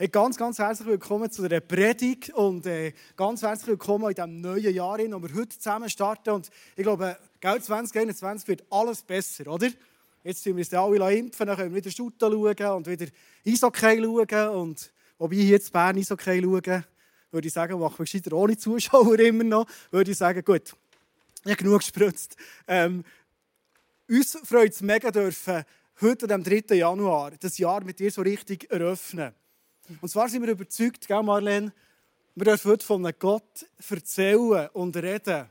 Hey, ganz, ganz herzlich willkommen zu der Predigt und äh, ganz herzlich willkommen in diesem neuen Jahr, in dem wir heute zusammen starten. Und ich glaube, Geld 2021 wird alles besser, oder? Jetzt tun wir uns alle impfen, dann können wir wieder Shooten schauen und wieder Eishockey schauen. Und wobei ich jetzt Bern Eishockey schauen, würde ich sagen, machen wir gescheiter ohne Zuschauer immer noch, würde ich sagen, gut, ich habe genug gespritzt. Ähm, uns freut es mega, dürfen heute, am 3. Januar, das Jahr mit dir so richtig eröffnen. Und zwar sind wir überzeugt, gell, Marlene, wir dürfen heute von einem Gott erzählen und reden,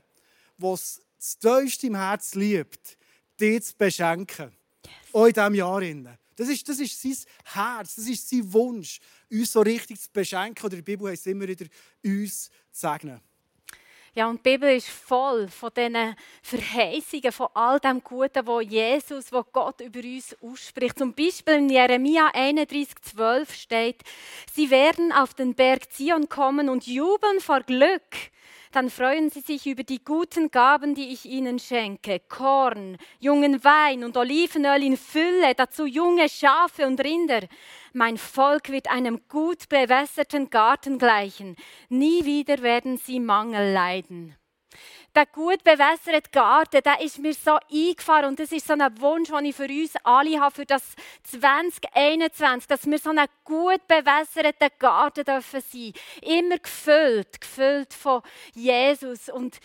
der es das tiefste im Herz liebt, dich zu beschenken. Yes. Auch in diesem Jahr. Das ist, das ist sein Herz, das ist sein Wunsch, uns so richtig zu beschenken. Oder die Bibel heißt immer wieder, uns zu segnen. Ja, und die Bibel ist voll von diesen Verheißungen, von all dem Guten, wo Jesus, wo Gott über uns ausspricht. Zum Beispiel in Jeremia 31,12 steht: Sie werden auf den Berg Zion kommen und jubeln vor Glück dann freuen sie sich über die guten Gaben, die ich ihnen schenke. Korn, jungen Wein und Olivenöl in Fülle, dazu junge Schafe und Rinder. Mein Volk wird einem gut bewässerten Garten gleichen. Nie wieder werden sie Mangel leiden der gut bewässerte Garten, der ist mir so eingefahren und das ist so ein Wunsch, den ich für uns alle habe, für das 2021, dass wir so einen gut bewässerten Garten dürfen sein. Immer gefüllt, gefüllt von Jesus und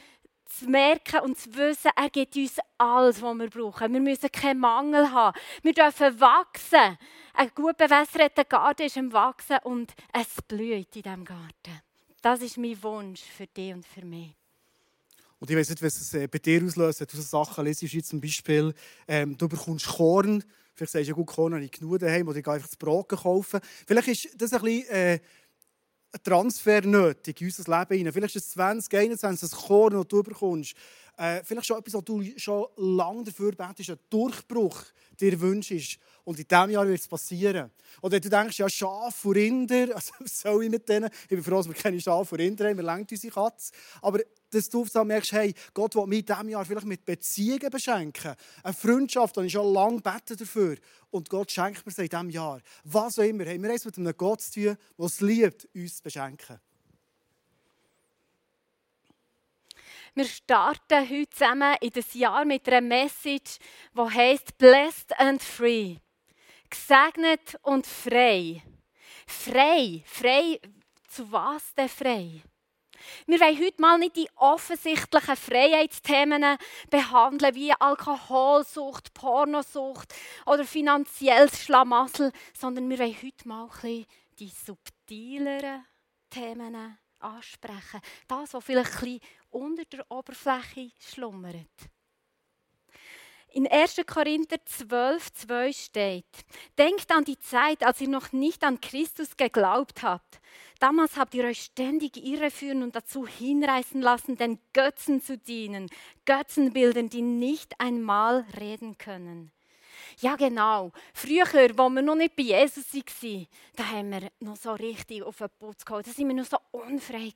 zu merken und zu wissen, er gibt uns alles, was wir brauchen. Wir müssen keinen Mangel haben. Wir dürfen wachsen. Ein gut bewässerter Garten ist im Wachsen und es blüht in diesem Garten. Das ist mein Wunsch für dich und für mich. Und ich weiß nicht, was es äh, bei dir auslöst, wenn du so Sachen lesest, zum Beispiel, ähm, du bekommst Korn. Vielleicht sagst du, ja gut, Korn habe ich genug daheim oder ich gehe einfach das Brot kaufen. Vielleicht ist das ein bisschen äh, ein Transfer nötig in unser Leben. Vielleicht ist es 2021 das Korn, das du bekommst. Äh, vielleicht schon etwas, was du schon lange dafür betest, ein Durchbruch dir wünschst. Und in diesem Jahr wird es passieren. Oder du denkst, ja, Schafe und Rinder, also was soll ich mit denen? Ich bin froh, dass wir keine Schafe und Rinder haben, wir lenken unsere Katze. Aber dass du so merkst, hey, Gott will mich in diesem Jahr vielleicht mit Beziehungen beschenken. Eine Freundschaft, und ich schon lange bete dafür. Und Gott schenkt mir sie in diesem Jahr. Was auch immer. Haben wir es mit einem Gott zu tun, der es liebt, uns zu beschenken. Wir starten heute zusammen in das Jahr mit einer Message, die heißt Blessed and Free. Gesegnet und frei. Frei. Frei. Zu was denn frei? Wir wollen heute mal nicht die offensichtlichen Freiheitsthemen behandeln, wie Alkoholsucht, Pornosucht oder finanzielles Schlamassel, sondern wir wollen heute mal ein bisschen die subtileren Themen ansprechen. Das, was vielleicht ein unter der Oberfläche schlummert. In 1. Korinther 12, 2 steht, Denkt an die Zeit, als ihr noch nicht an Christus geglaubt habt. Damals habt ihr euch ständig irreführen und dazu hinreißen lassen, den Götzen zu dienen, Götzenbildern, die nicht einmal reden können. Ja, genau. Früher, als wir noch nicht bei Jesus waren, da haben wir noch so richtig auf den Putz geholt. Da waren wir noch so unfrei.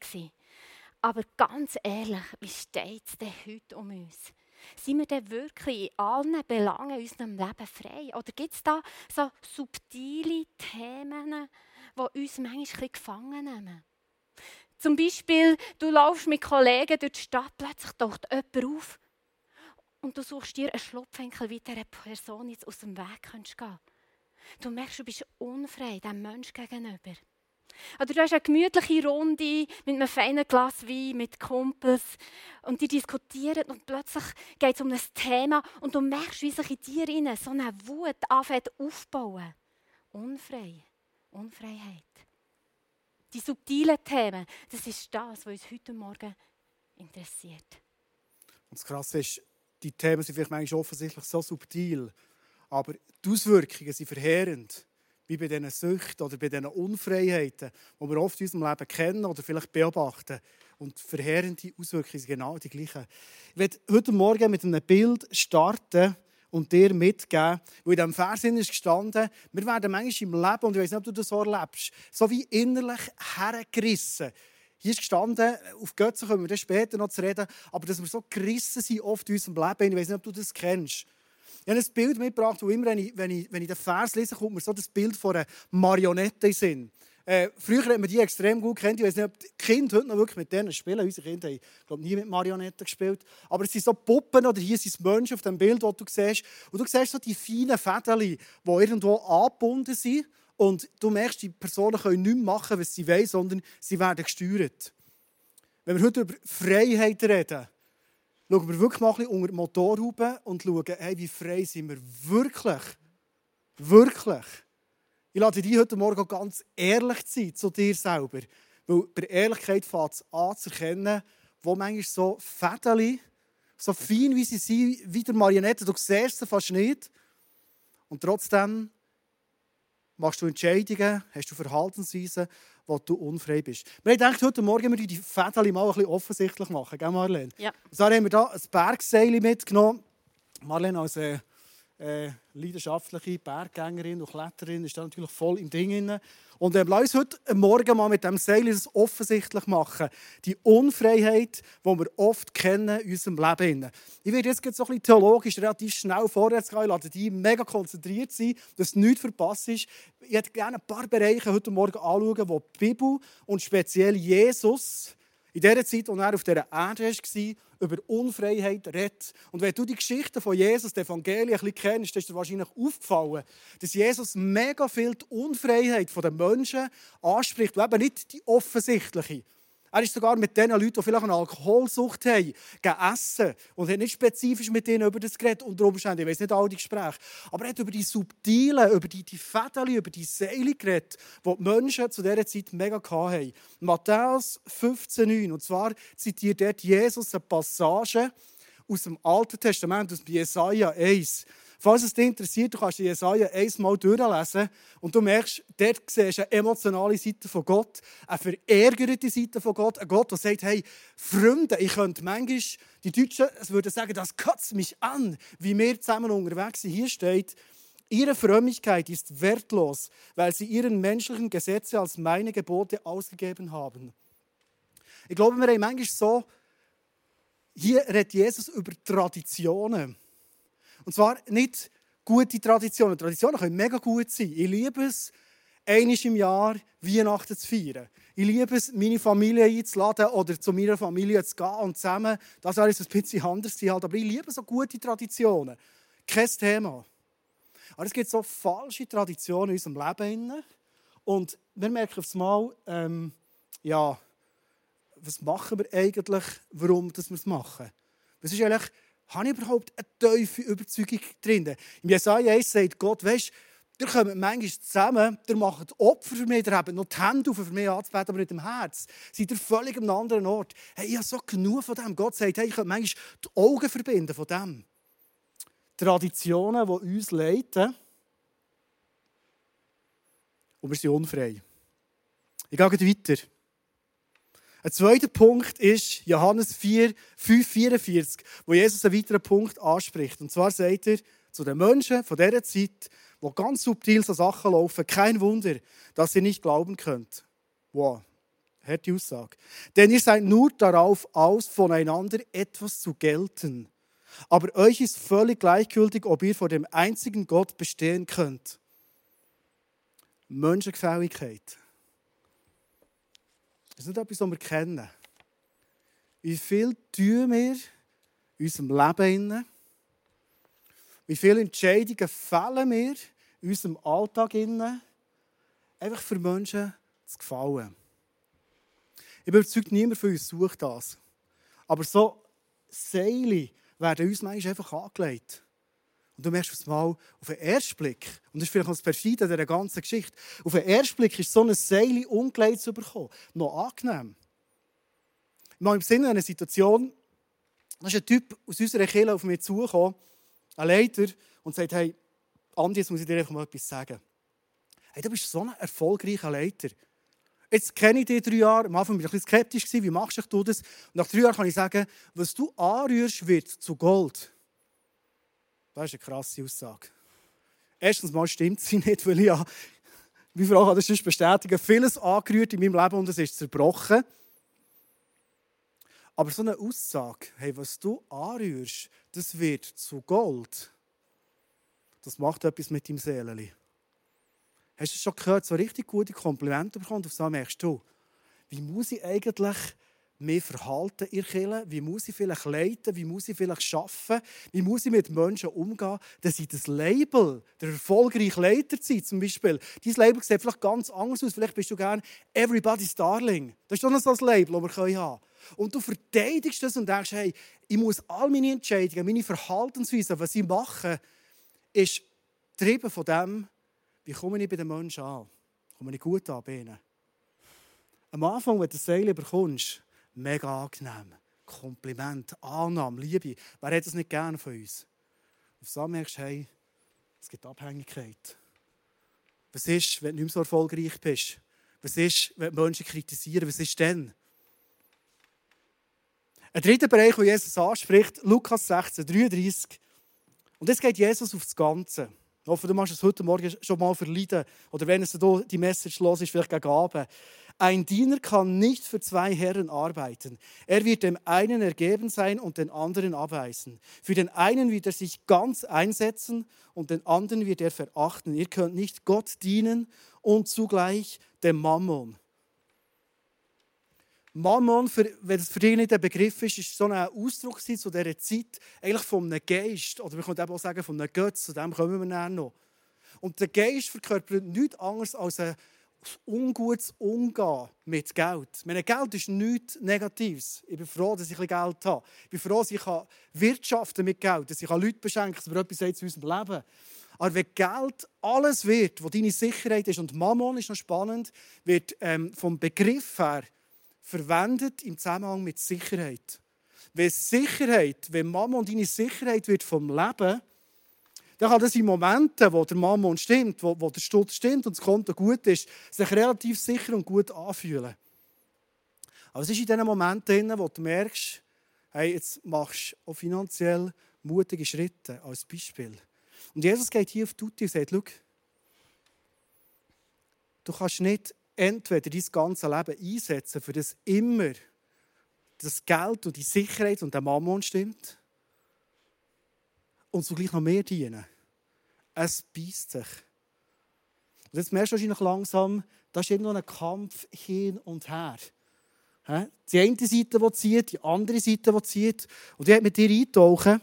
Aber ganz ehrlich, wie steht es denn heute um uns? Sind wir denn wirklich in allen Belangen unserem Leben frei? Oder gibt es da so subtile Themen, die uns manchmal gefangen nehmen? Zum Beispiel, du laufst mit Kollegen durch die Stadt, plötzlich taucht jemand auf und du suchst dir einen Schlupfwinkel, wie dieser Person jetzt aus dem Weg gehen kannst. Du merkst, du bist unfrei dem Menschen gegenüber. Oder du hast eine gemütliche Runde mit einem feinen Glas Wein, mit Kumpels und die diskutieren und plötzlich geht es um ein Thema und du merkst, wie sich in dir so eine Wut anfängt aufbauen. Unfrei, Unfreiheit. Die subtilen Themen, das ist das, was uns heute Morgen interessiert. Und das Krasse ist, die Themen sind vielleicht manchmal offensichtlich so subtil, aber die Auswirkungen sind verheerend wie bei diesen Süchten oder bei diesen Unfreiheiten, die wir oft in unserem Leben kennen oder vielleicht beobachten. Und verheerende Auswirkungen sind genau die gleichen. Ich werde heute Morgen mit einem Bild starten und dir mitgeben, wo in diesem Vers ist gestanden, wir werden manchmal im Leben, und ich weiß nicht, ob du das so erlebst, so wie innerlich hergerissen. Hier ist gestanden, auf Götzen kommen wir dann später noch zu reden, aber dass wir so gerissen sind oft in unserem Leben, ich weiß nicht, ob du das kennst. Ich habe ein Bild mitgebracht, wo immer, wenn ich, wenn ich, wenn ich den Vers lese, kommt mir so das Bild von einer Marionette in. Äh, früher hat man die extrem gut kennt. Ich weiß nicht, ob die Kinder heute noch wirklich mit denen spielen. Unsere Kinder haben, glaube nie mit Marionetten gespielt. Aber es sind so Puppen oder hier sind Menschen auf dem Bild, das du siehst. Und du siehst so die feinen Fäden, die irgendwo angebunden sind. Und du merkst, die Personen können nicht mehr machen, was sie wollen, sondern sie werden gesteuert. Wenn wir heute über Freiheit reden, schauen wir wirklich mal ein unter die Motorhaube und schauen, hey, wie frei sind wir wirklich? Wirklich. Ich lade dich heute Morgen ganz ehrlich sein zu dir selber. Weil bei Ehrlichkeit fängt es an zu erkennen, wo manchmal so Fädeli, so fein wie sie sind, wie der Marionette, du siehst sie fast nicht. Und trotzdem machst du Entscheidungen, hast du Verhaltensweisen, wo du unfrei bist. Wir haben gedacht, heute Morgen wir die Fädeli mal ein bisschen offensichtlich machen, gell Marlene? Ja. So haben wir hier ein Bergseil mitgenommen. Marlene als äh, äh, leidenschaftliche Berggängerin und Kletterin ist da natürlich voll im Ding drin. Und äh, lass uns heute Morgen mal mit dem Seil das offensichtlich machen. Die Unfreiheit, die wir oft kennen in unserem Leben. Ich werde jetzt so ein bisschen theologisch relativ schnell vorwärts gehen. Ich die mega konzentriert sein, dass nichts verpasst ist. Ich hätte gerne ein paar Bereiche heute Morgen anschauen, wo die Bibel und speziell Jesus in der Zeit, als er auf dieser Erde war, über Unfreiheit redet. Und wenn du die Geschichte von Jesus, der Evangelien, ein bisschen kennst, dann ist dir wahrscheinlich aufgefallen, dass Jesus mega viel die Unfreiheit der Menschen anspricht, und eben nicht die offensichtliche. Er ist sogar mit den Leuten, die vielleicht eine Alkoholsucht haben, gegessen und hat nicht spezifisch mit ihnen über das geredet, unter Umständen. Ich weiß nicht all die Gespräche. Aber er hat über die subtilen, über die, die Fäden, über die Seile geredet, die die Menschen zu dieser Zeit mega hatten. Matthäus 15,9. Und zwar zitiert dort Jesus eine Passage aus dem Alten Testament, aus Jesaja 1. Falls es dich interessiert, du kannst Jesaja einmal durchlesen und du merkst, dort siehst du eine emotionale Seite von Gott, eine verärgerte Seite von Gott, ein Gott, der sagt, hey, Freunde, ich könnte manchmal, die Deutschen würden sagen, das kotzt mich an, wie wir zusammen unterwegs sind. Hier steht, Ihre Frömmigkeit ist wertlos, weil sie ihren menschlichen Gesetze als meine Gebote ausgegeben haben. Ich glaube, wir haben manchmal so, hier redet Jesus über Traditionen. Und zwar nicht gute Traditionen. Traditionen können mega gut sein. Ich liebe es, einmal im Jahr Weihnachten zu feiern. Ich liebe es, meine Familie einzuladen oder zu meiner Familie zu gehen und zusammen. Das wäre ein bisschen anders halt. Aber ich liebe so gute Traditionen. Kein Thema. Aber es gibt so falsche Traditionen in unserem Leben. Und wir merken aufs Mal, ähm, ja, was machen wir eigentlich, warum wir es machen. Was ist eigentlich habe ich überhaupt eine tiefe Überzeugung drin? Im Jesaja 1 sagt Gott, weißt ihr kommt manchmal zusammen, ihr macht Opfer für mich, ihr habt noch die Hände auf für mich anzubeten, aber nicht im Herz. Seid ihr völlig an einem anderen Ort. Hey, ich habe so genug von dem. Gott sagt, hey, ich könnte manchmal die Augen verbinden von dem. Traditionen, die uns leiten. Und wir sind unfrei. Ich gehe weiter. Ein zweiter Punkt ist Johannes 4, 5, 44, wo Jesus einen weiteren Punkt anspricht. Und zwar sagt er zu den Menschen von dieser Zeit, wo ganz subtil so Sachen laufen, kein Wunder, dass ihr nicht glauben könnt. Wow, harte Aussage. Denn ihr seid nur darauf aus, voneinander etwas zu gelten. Aber euch ist völlig gleichgültig, ob ihr vor dem einzigen Gott bestehen könnt. Menschengefälligkeit. Das ist nicht etwas, was wir kennen. Wie viel tun wir in unserem Leben? Wie viele Entscheidungen fällen wir in unserem Alltag? Einfach für Menschen zu gefallen. Ich bin überzeugt, niemand von uns sucht das. Aber so Seile werden uns manchmal einfach angelegt. Und du merkst mal, auf den ersten Blick, und das ist vielleicht noch das Perfide dieser ganzen Geschichte, auf den ersten Blick ist so eine Seile umgelegt zu bekommen. Noch angenehm. Mal im Sinne einer Situation, da ist ein Typ aus unserer Kirche auf mich zugekommen, ein Leiter, und sagt, hey, Andi, jetzt muss ich dir einfach mal etwas sagen. Hey, du bist so ein erfolgreicher Leiter. Jetzt kenne ich dich drei Jahre. Am Anfang war ich ein bisschen skeptisch. Wie machst du das? Und nach drei Jahren kann ich sagen, was du anrührst, wird zu Gold. Das ist eine krasse Aussage. Erstens mal stimmt sie nicht, weil ich wie Frau kann das bestätigen, vieles angerührt in meinem Leben und es ist zerbrochen. Aber so eine Aussage, hey, was du anrührst, das wird zu Gold. Das macht etwas mit deinem Seeleli. Hast du schon gehört, so richtig gute Komplimente bekommen? Auf so merkst du, wie muss ich eigentlich mehr verhalten in Kirche? Wie muss ich vielleicht leiten? Wie muss ich vielleicht arbeiten? Wie muss ich mit Menschen umgehen, dass ich das Label, der erfolgreiche Leiter sein, zum Beispiel, dieses Label sieht vielleicht ganz anders aus. Vielleicht bist du gerne Everybody's Darling. Das ist doch noch so ein Label, das wir haben können. Und du verteidigst das und denkst, hey, ich muss all meine Entscheidungen, meine Verhaltensweise, was ich mache, ist getrieben von dem, wie komme ich bei den Menschen an? Komme ich gut an bei ihnen? Am Anfang, wenn du das Seil bekommst, mega angenehm. Kompliment, Annahme, Liebe. Wer hat das nicht gerne von uns? Auf so merkst du, hey, es gibt Abhängigkeit. Was ist, wenn du nicht mehr so erfolgreich bist? Was ist, wenn Menschen kritisieren? Was ist denn? Ein dritter Bereich, den Jesus anspricht, Lukas 16, 33. Und jetzt geht Jesus auf das Ganze. Ich hoffe, du machst es heute Morgen schon mal verleiden. Oder wenn es die Message los ist, vielleicht gegen Abend. Ein Diener kann nicht für zwei Herren arbeiten. Er wird dem einen ergeben sein und den anderen abweisen. Für den einen wird er sich ganz einsetzen und den anderen wird er verachten. Ihr könnt nicht Gott dienen und zugleich dem Mammon. Mammon, für, wenn es für dich nicht ein Begriff ist, ist so ein Ausdruck zu dieser Zeit eigentlich von einem Geist. Oder wir können auch sagen von einem Götz, zu dem kommen wir dann noch. Und der Geist verkörpert nichts anderes als ein ungutes Umgehen mit Geld. Meine Geld ist nichts Negatives. Ich bin froh, dass ich Geld habe. Ich bin froh, dass ich wirtschaften mit Geld, dass ich Leute beschenken kann, dass wir etwas zu unserem Leben. Aber wenn Geld alles wird, was deine Sicherheit ist, und Mammon ist noch spannend, wird ähm, vom Begriff her verwendet im Zusammenhang mit Sicherheit. Wenn Sicherheit, wenn Mammon deine Sicherheit wird vom Leben, dann kann das in Momenten, wo der Mammon stimmt, wo, wo der Stutz stimmt und das Konto gut ist, sich relativ sicher und gut anfühlen. Aber es ist in diesen Momenten, wo du merkst, hey, jetzt machst du auch finanziell mutige Schritte, als Beispiel. Und Jesus geht hier auf Tutti und sagt, schau, du kannst nicht entweder dein ganzes Leben einsetzen, für das immer das Geld und die Sicherheit und der Mammon stimmt, und zugleich noch mehr dienen. Es beißt sich. Und jetzt merkst du wahrscheinlich langsam, da ist irgendwo ein Kampf hin und her. Die eine Seite, die zieht, die andere Seite, die zieht. Und ich mit dir eintauchen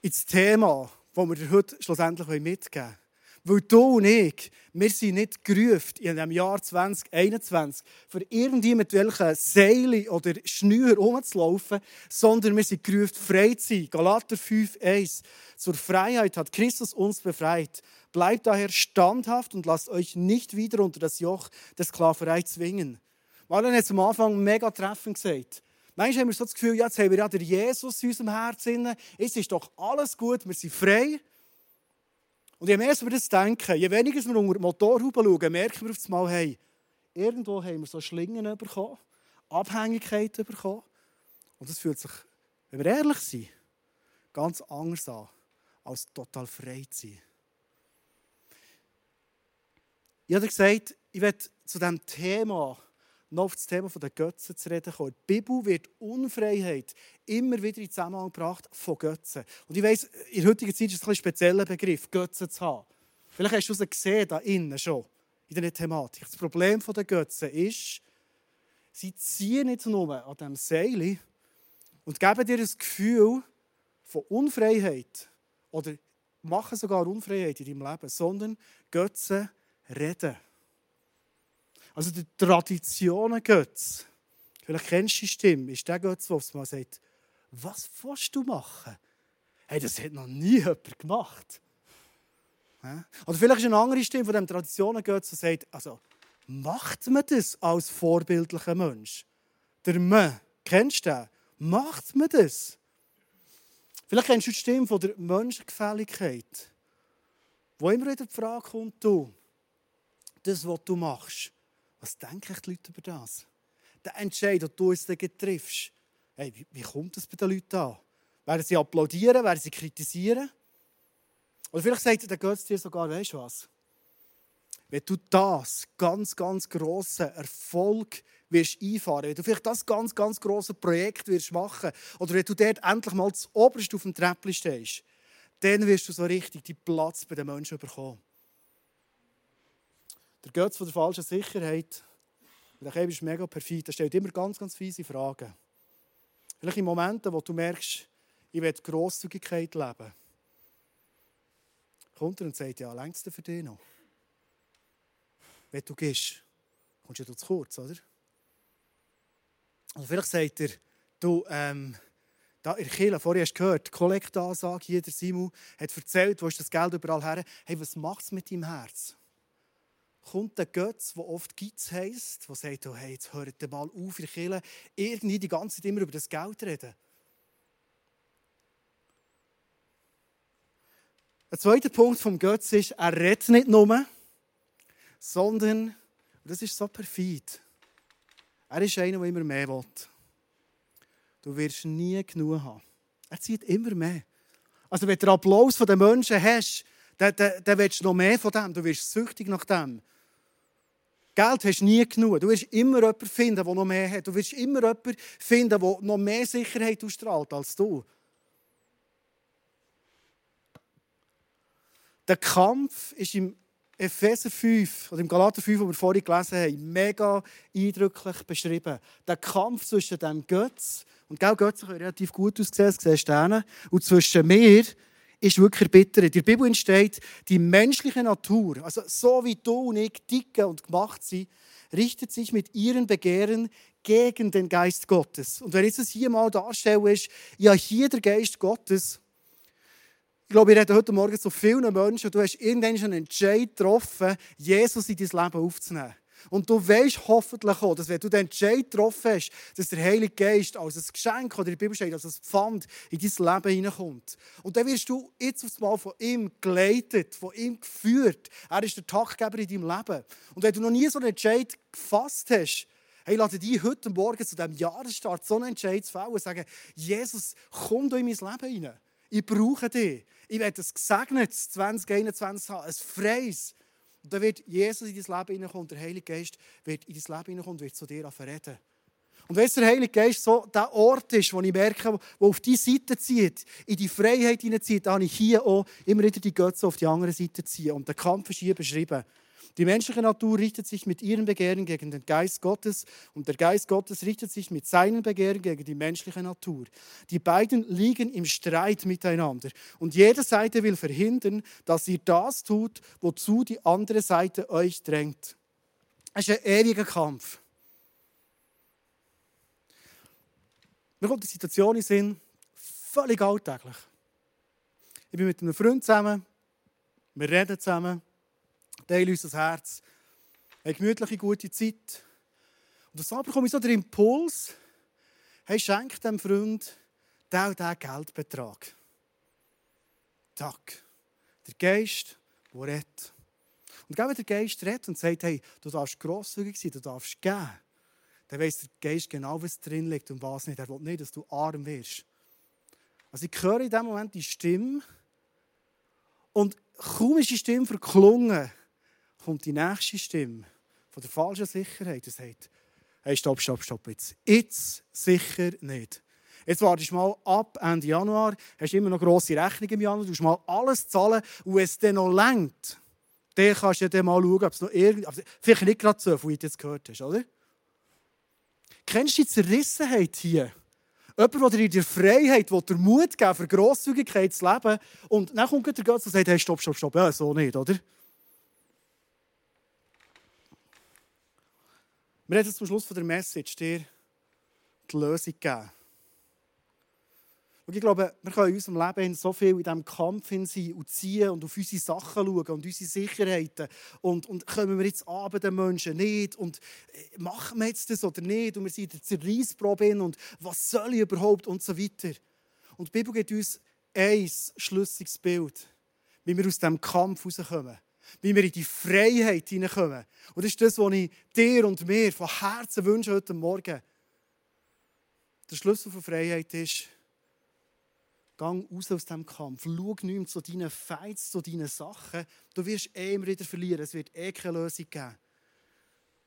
ins Thema, das wir dir heute schlussendlich mitgeben wollen. Weil du und ich, wir sind nicht gerufen in dem Jahr 2021, für irgendjemand welche Seile oder Schnür rumzulaufen, sondern wir sind gerufen, frei zu sein. Galater 5,1. Zur Freiheit hat Christus uns befreit. Bleibt daher standhaft und lasst euch nicht wieder unter das Joch der Sklaverei zwingen. Marlon hat am Anfang mega treffend gesagt. Manchmal haben wir so das Gefühl, jetzt haben wir ja den Jesus in unserem Herzen. Es ist doch alles gut, wir sind frei. Und je mehr wir das denken, je weniger wir unter die Motorhaube schauen, merken wir auf einmal, hey, irgendwo haben wir so Schlingen bekommen, Abhängigkeiten bekommen. Und das fühlt sich, wenn wir ehrlich sind, ganz anders an, als total frei zu sein. Ich habe gesagt, ich werde zu diesem Thema noch auf das Thema der Götzen zu reden kommen. Die Bibel wird Unfreiheit immer wieder in Zusammenhang gebracht von Götzen. Und ich weiss, in der heutigen Zeit ist es ein spezieller Begriff, Götzen zu haben. Vielleicht hast du es gesehen, da innen schon, in dieser Thematik. Das Problem der Götzen ist, sie ziehen nicht nur an diesem Seil und geben dir das Gefühl von Unfreiheit oder machen sogar Unfreiheit in deinem Leben, sondern Götzen reden. Also der Traditionen-Götz, vielleicht kennst du die Stimme, ist der Götz, der mal sagt, was willst du machen? Hey, das hat noch nie jemand gemacht. Oder vielleicht ist eine andere Stimme von dem Traditionen-Götz, der sagt, also, macht man das als vorbildlicher Mensch? Der Mann, kennst du den? Macht man das? Vielleicht kennst du die Stimme von der Menschengefälligkeit, wo immer wieder die Frage kommt, du, das, was du machst, was denken die Leute über das? Der Entscheid, den du uns triffst, hey, wie, wie kommt das bei den Leuten an? Werden sie applaudieren, werden sie kritisieren? Oder vielleicht sagt der Götz dir sogar, weißt du was? Wenn du das ganz, ganz grosse Erfolg wirst einfahren, wenn du vielleicht das ganz, ganz grosse Projekt wirst machen, oder wenn du dort endlich mal das Oberste auf dem Treppchen stehst, dann wirst du so richtig die Platz bei den Menschen bekommen. Der Götz von der falschen Sicherheit. Der Kevin ist mega perfid. Er stellt immer ganz, ganz fiese Fragen. Vielleicht in Momenten, wo du merkst, ich will Grosszügigkeit leben. Kommt er und sagt, ja, längst du für dich noch? Wenn du gehst, kommst du ja zu kurz, oder? Also vielleicht sagt er, du, ähm, da in der Kirche, vorher hast du gehört, Kollektansage hier, der Simon, hat erzählt, wo ist das Geld überall her? Hey, was macht es mit deinem Herz? Kommt der Götz, der oft Gitz heisst, der sagt, oh, hey, jetzt hört mal auf der Kirche, irgendwie die ganze Zeit immer über das Geld reden. Ein zweiter Punkt vom Götz ist, er redet nicht nur, sondern, und das ist so perfid, er ist einer, der immer mehr will. Du wirst nie genug haben. Er zieht immer mehr. Also wenn du den Applaus der Menschen hast, dann, dann, dann willst du noch mehr von dem. Du wirst süchtig nach dem. Geld hast nie genug. Du wirst immer jemanden finden, der noch mehr hat. Du wirst immer jemanden finden, der noch mehr Sicherheit ausstrahlt als du. Der Kampf ist im Epheser 5 oder im Galater 5, wo wir vorhin gelesen haben, mega eindrücklich beschrieben. Der Kampf zwischen dem Götz, und Götz kann relativ gut aussehen, das siehst du und zwischen mir ist wirklich bitter. In der Bibel entsteht, die menschliche Natur, also so wie du und ich dicke und gemacht sind, richtet sich mit ihren Begehren gegen den Geist Gottes. Und wenn ich es hier mal darstelle, ist ja hier der Geist Gottes, ich glaube, ich rede heute Morgen zu vielen Menschen, du hast irgendwann einen Entscheid getroffen, Jesus in dein Leben aufzunehmen. Und du weißt hoffentlich auch, dass wenn du den Entscheid getroffen hast, dass der Heilige Geist als ein Geschenk oder der Bibel steht, als ein Pfand in dein Leben hineinkommt. und dann wirst du jetzt aufs Mal von ihm geleitet, von ihm geführt. Er ist der Taktgeber in deinem Leben. Und wenn du noch nie so einen Entscheid gefasst hast, Hey, lade dich heute Morgen zu diesem Jahresstart so einen Entscheid zu fällen und sagen, Jesus, komm du in mein Leben hinein. Ich brauche dich. Ich werde ein gesegnetes 2021 haben, ein freies. Und dann wird Jesus in dein Leben hineinkommen der Heilige Geist wird in dein Leben hineinkommen und wird zu dir reden. Und wenn der Heilige Geist so der Ort ist, wo ich merke, der auf die Seite zieht, in die Freiheit hineinzieht, dann habe ich hier auch immer wieder die Götze auf die andere Seite ziehen. Und der Kampf ist hier beschrieben. Die menschliche Natur richtet sich mit ihren Begehren gegen den Geist Gottes und der Geist Gottes richtet sich mit seinen Begehren gegen die menschliche Natur. Die beiden liegen im Streit miteinander und jede Seite will verhindern, dass ihr das tut, wozu die andere Seite euch drängt. Es ist ein ewiger Kampf. Mir kommt die Situation in Sinn, völlig alltäglich. Ich bin mit einem Freund zusammen, wir reden zusammen teilen uns das Herz, eine gemütliche, gute Zeit. Und das bekomme ich so den Impuls, hey, schenk dem Freund den und den Geldbetrag. Tag. Der Geist, der redet. Und wenn der Geist redet und sagt, hey, du darfst grosszügig sein, du darfst geben, dann weiss der Geist genau, was drin liegt und was nicht. Er will nicht, dass du arm wirst. Also ich höre in dem Moment die Stimme und kaum ist die Stimme verklungen, kommt die nächste Stimme von der falschen Sicherheit und sagt, hey, stopp, stopp, stopp, jetzt. Jetzt sicher nicht. Jetzt wartest du mal ab Ende Januar, hast immer noch grosse Rechnungen im Januar, du musst mal alles zahlen und es dann noch längt, dann kannst du dann mal schauen, ob es noch irgendwie, also vielleicht nicht gerade so, wie du jetzt gehört hast, oder? Kennst du die Zerrissenheit hier? Jemand, der dir der Freiheit der Mut geben, für Grosszügigkeit zu leben und dann kommt der Gott und sagt, hey, stopp, stopp, stopp, ja, so nicht, oder? Wir haben jetzt zum Schluss der Message dir die Lösung gegeben. Und ich glaube, wir können in unserem Leben so viel in diesem Kampf sein und ziehen und auf unsere Sachen schauen und unsere Sicherheiten. Und, und kommen wir jetzt an den Menschen nicht? Und äh, machen wir jetzt das oder nicht? Und wir sind in der Zerreissprobe und was soll ich überhaupt? Und so weiter. Und die Bibel gibt uns ein schlüssiges Bild, wie wir aus diesem Kampf rauskommen wie wir in die Freiheit hineinkommen. Und das ist das, was ich dir und mir von Herzen wünsche heute Morgen. Der Schlüssel für Freiheit ist, gang raus aus diesem Kampf. Schau nicht mehr zu deinen Fights, zu deinen Sachen. Du wirst eh immer wieder verlieren. Es wird eh keine Lösung geben.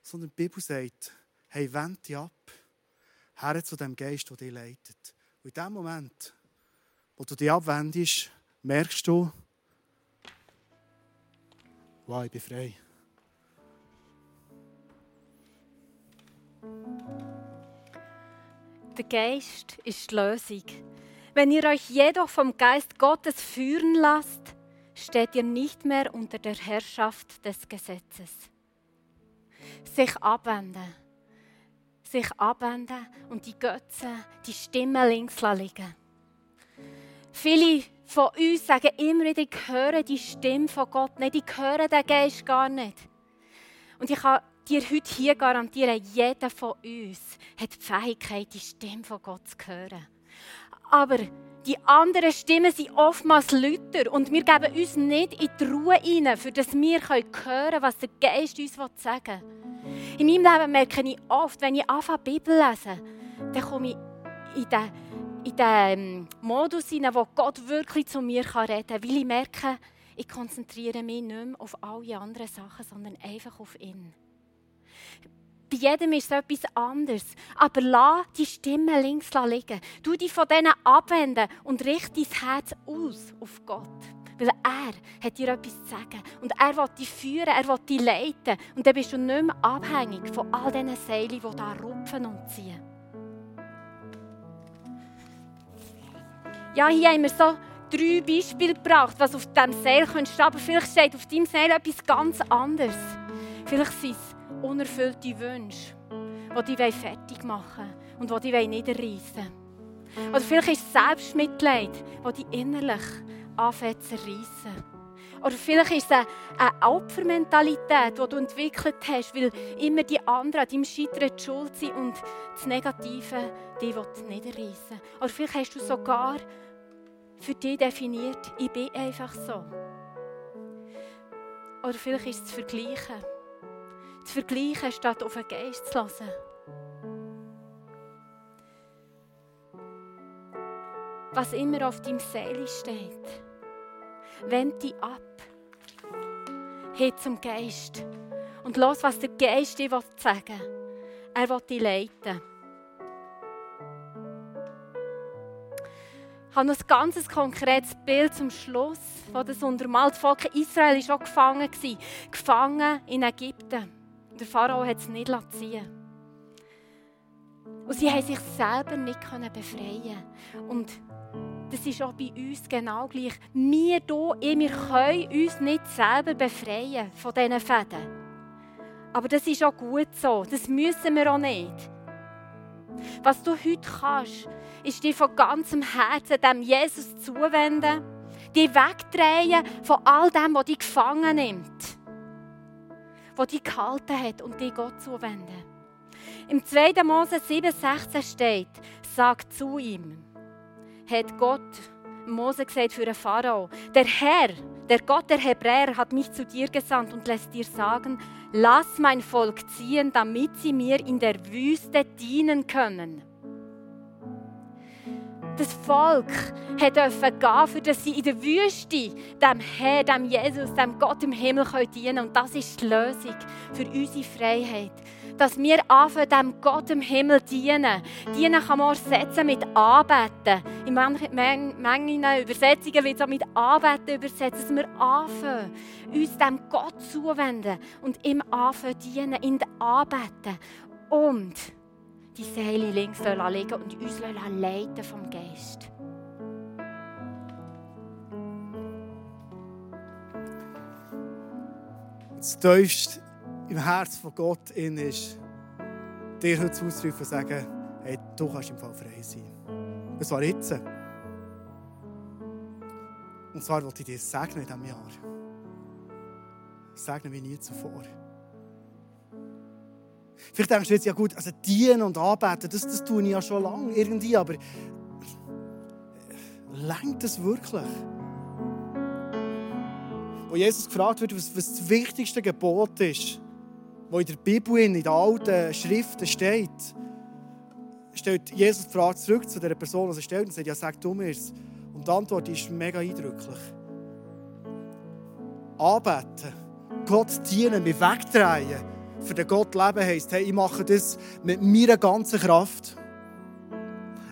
Sondern die Bibel sagt, hey, wend dich ab. Her zu dem Geist, der dich leitet. Und in dem Moment, wo du dich abwendest, merkst du, wow, ich bin frei. Der Geist ist die Lösung. Wenn ihr euch jedoch vom Geist Gottes führen lasst, steht ihr nicht mehr unter der Herrschaft des Gesetzes. Sich abwenden, sich abwenden und die Götze, die Stimmen links liegen. Viele von uns sagen immer wieder, ich höre die Stimme von Gott nicht, ich höre den Geist gar nicht. Und ich kann dir heute hier garantieren, jeder von uns hat die Fähigkeit, die Stimme von Gott zu hören. Aber die anderen Stimmen sind oftmals lauter und wir geben uns nicht in die Ruhe hinein, für dass wir hören können, was der Geist uns sagen will. In meinem Leben merke ich oft, wenn ich anfange, die Bibel lesen, dann komme ich in den, in den Modus hinein, wo Gott wirklich zu mir reden kann, weil ich merke, ich konzentriere mich nicht mehr auf alle anderen Sachen, sondern einfach auf ihn. Bei jedem ist es etwas anderes. Aber lass die Stimme links liegen. Du dich von denen abwenden und richte dein Herz aus auf Gott. Weil er hat dir etwas zu sagen. Und er will dich führen, er will dich leiten. Und dann bist du nicht mehr abhängig von all diesen Seilen, die da rupfen und ziehen. Ja, hier haben wir so drei Beispiele gebracht, was auf diesem Seil stehen könnte. Aber vielleicht steht auf deinem Seil etwas ganz anderes. Vielleicht sind es unerfüllte Wünsche, die dich fertig machen und die dich wollen. Oder vielleicht ist es Selbstmitleid, das dich innerlich anfängt zu reissen. Oder vielleicht ist es eine Opfermentalität, die du entwickelt hast, weil immer die anderen an deinem Scheitern schuld sind und das Negative dich niederreißen Oder vielleicht hast du sogar für dich definiert, ich bin einfach so. Oder vielleicht ist es das Vergleichen zu vergleichen, statt auf den Geist zu hören. Was immer auf deinem Seele steht, wend dich ab. Hin zum Geist. Und los, was der Geist dir sagen will. Er will dich leiten. Ich habe noch ein ganz konkretes Bild zum Schluss, wo das untermalt. Volk Israel war auch gefangen. Gefangen in Ägypten der Pharao hat es nicht ziehen Und sie haben sich selber nicht befreien Und das ist auch bei uns genau gleich. Wir hier, wir können uns nicht selber befreien von diesen Fäden. Aber das ist auch gut so. Das müssen wir auch nicht. Was du heute kannst, ist dir von ganzem Herzen dem Jesus zuwenden, dich wegdrehen von all dem, was dich gefangen nimmt der dich gehalten hat und dich Gott zuwenden. Im 2. Mose 7,16 steht, sag zu ihm, hat Gott Mose gesagt für den Pharao, der Herr, der Gott der Hebräer hat mich zu dir gesandt und lässt dir sagen, lass mein Volk ziehen, damit sie mir in der Wüste dienen können das Volk hat gehen, für dass sie in der Wüste dem Herr, dem Jesus, dem Gott im Himmel dienen können. Und das ist die Lösung für unsere Freiheit. Dass wir anfangen, dem Gott im Himmel dienen. Dienen kann man ersetzen mit Anbeten. In manchen Übersetzungen wird es auch mit Anbeten übersetzt. Dass wir anfangen, uns dem Gott zuwenden und ihm anfangen dienen, in der Anbeten. Und die Seele links legen und uns leiten vom Geist. Das tiefste im Herz von Gott in ist, dir heute zuzurufen und sagen, hey, du kannst im Fall frei sein. Und zwar jetzt. Und zwar wollte ich dir segnen in diesem Jahr. Segnen wie nie zuvor. Vielleicht denkst du jetzt, ja gut, also dienen und anbeten, das, das tue ich ja schon lange irgendwie, aber lenkt das wirklich? Wo Jesus gefragt wird, was, was das wichtigste Gebot ist, wo in der Bibel, in den alten Schriften steht, stellt Jesus die Frage zurück zu der Person, die sie stellt und sagt, ja, sag du mir's. Und die Antwort ist mega eindrücklich. Anbeten, Gott dienen, mich wegdrehen, für den Gott leben heisst, hey, ich mache das mit meiner ganzen Kraft.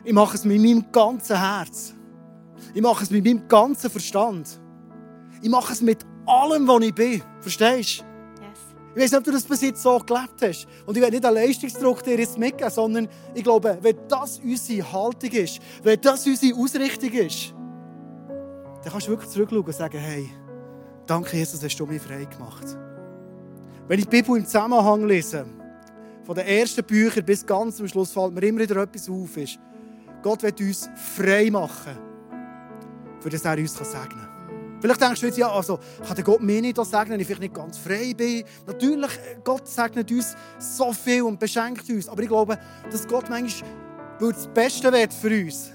Ich mache es mit meinem ganzen Herz. Ich mache es mit meinem ganzen Verstand. Ich mache es mit allem, was ich bin. Verstehst du? Ich weiß nicht, ob du das bis jetzt so gelebt hast. Und ich werde nicht einen Leistungsdruck dir jetzt mitgeben, sondern ich glaube, wenn das unsere Haltung ist, wenn das unsere Ausrichtung ist, dann kannst du wirklich zurückschauen und sagen, hey, danke Jesus, hast du mich frei gemacht. Wenn ich die Bibel im Zusammenhang lese, von den ersten Büchern bis ganz zum Schluss, fällt mir immer wieder etwas auf. Ist, Gott wird uns frei machen, für das er uns segnen kann. Vielleicht denkst du jetzt, ja, also, kann der Gott mir nicht segnen, wenn ich vielleicht nicht ganz frei bin? Natürlich, Gott segnet uns so viel und beschenkt uns. Aber ich glaube, dass Gott manchmal das Beste wird für uns.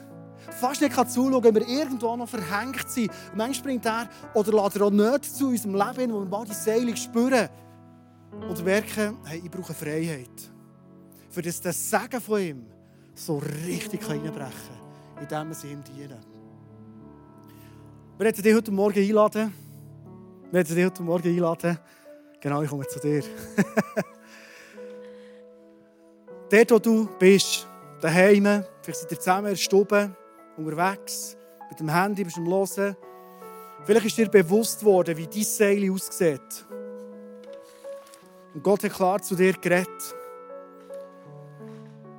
Fast nicht kann zuschauen, wenn wir irgendwo noch verhängt sind. Und manchmal bringt er oder lässt er auch nicht zu unserem Leben, wo wir mal die Seele spüren und merken, hey, ich brauche Freiheit. Für das das Segen von ihm so richtig reinbrechen kann, indem wir sie ihm dienen. Wir werden dich heute Morgen einladen. Wir werden dich heute Morgen einladen. Genau, ich komme zu dir. Dort, wo du bist, daheim, vielleicht seid ihr zusammen in der Stube, unterwegs, mit dem Handy, bist am Hören. Vielleicht ist dir bewusst worden, wie dein Seil aussieht. Und Gott hat klar zu dir geredet.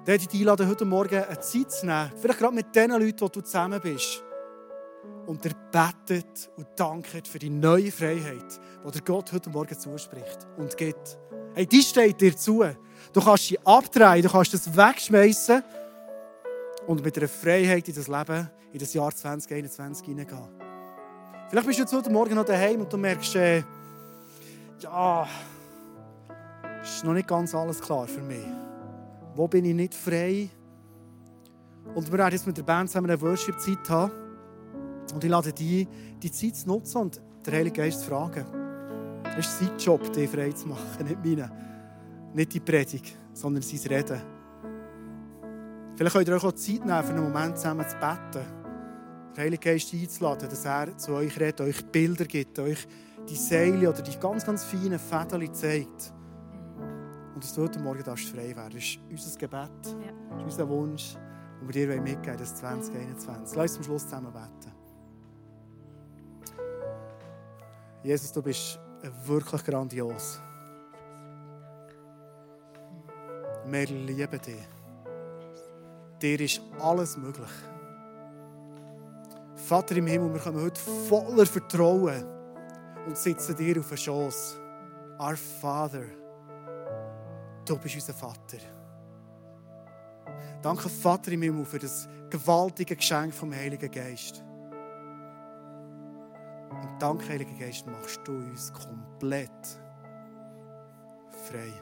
Dann ich dich einladen, heute Morgen eine Zeit zu nehmen. Vielleicht gerade mit den Leuten, die du zusammen bist und er betet und dankt für die neue Freiheit, die der Gott heute Morgen zuspricht und gibt. Hey, die steht dir zu. Du kannst sie abdrehen, du kannst das wegschmeißen und mit einer Freiheit in das Leben, in das Jahr 2021 hineingehen. Vielleicht bist du jetzt heute Morgen noch daheim und du merkst, äh, ja, ist noch nicht ganz alles klar für mich. Wo bin ich nicht frei? Und wir werden jetzt mit der Band zusammen eine Worship-Zeit haben. Und ich lade dich, die Zeit zu nutzen und den Heiligen Geist zu fragen. Es ist sein Job, dich frei zu machen, nicht meine. Nicht die Predigt, sondern sein Reden. Vielleicht könnt ihr euch auch Zeit nehmen, für einen Moment zusammen zu beten. Den Heiligen Geist einzuladen, dass er zu euch redet, euch Bilder gibt, euch die Seile oder die ganz, ganz feinen Fäden zeigt. Und dass du heute Morgen frei werden Das ist unser Gebet, das ist unser Wunsch, den wir dir mitgeben das 2021. Lass uns zum Schluss zusammen beten. Jesus, du bist wirklich grandios. Wir lieben dich. Dir ist alles möglich. Vater im Himmel, wir kommen heute voller Vertrauen und sitzen dir auf den Schoß. Our Father, du bist unser Vater. Danke, Vater im Himmel, für das gewaltige Geschenk vom Heiligen Geist. Und dank, Heiliger Geist, machst du uns komplett frei.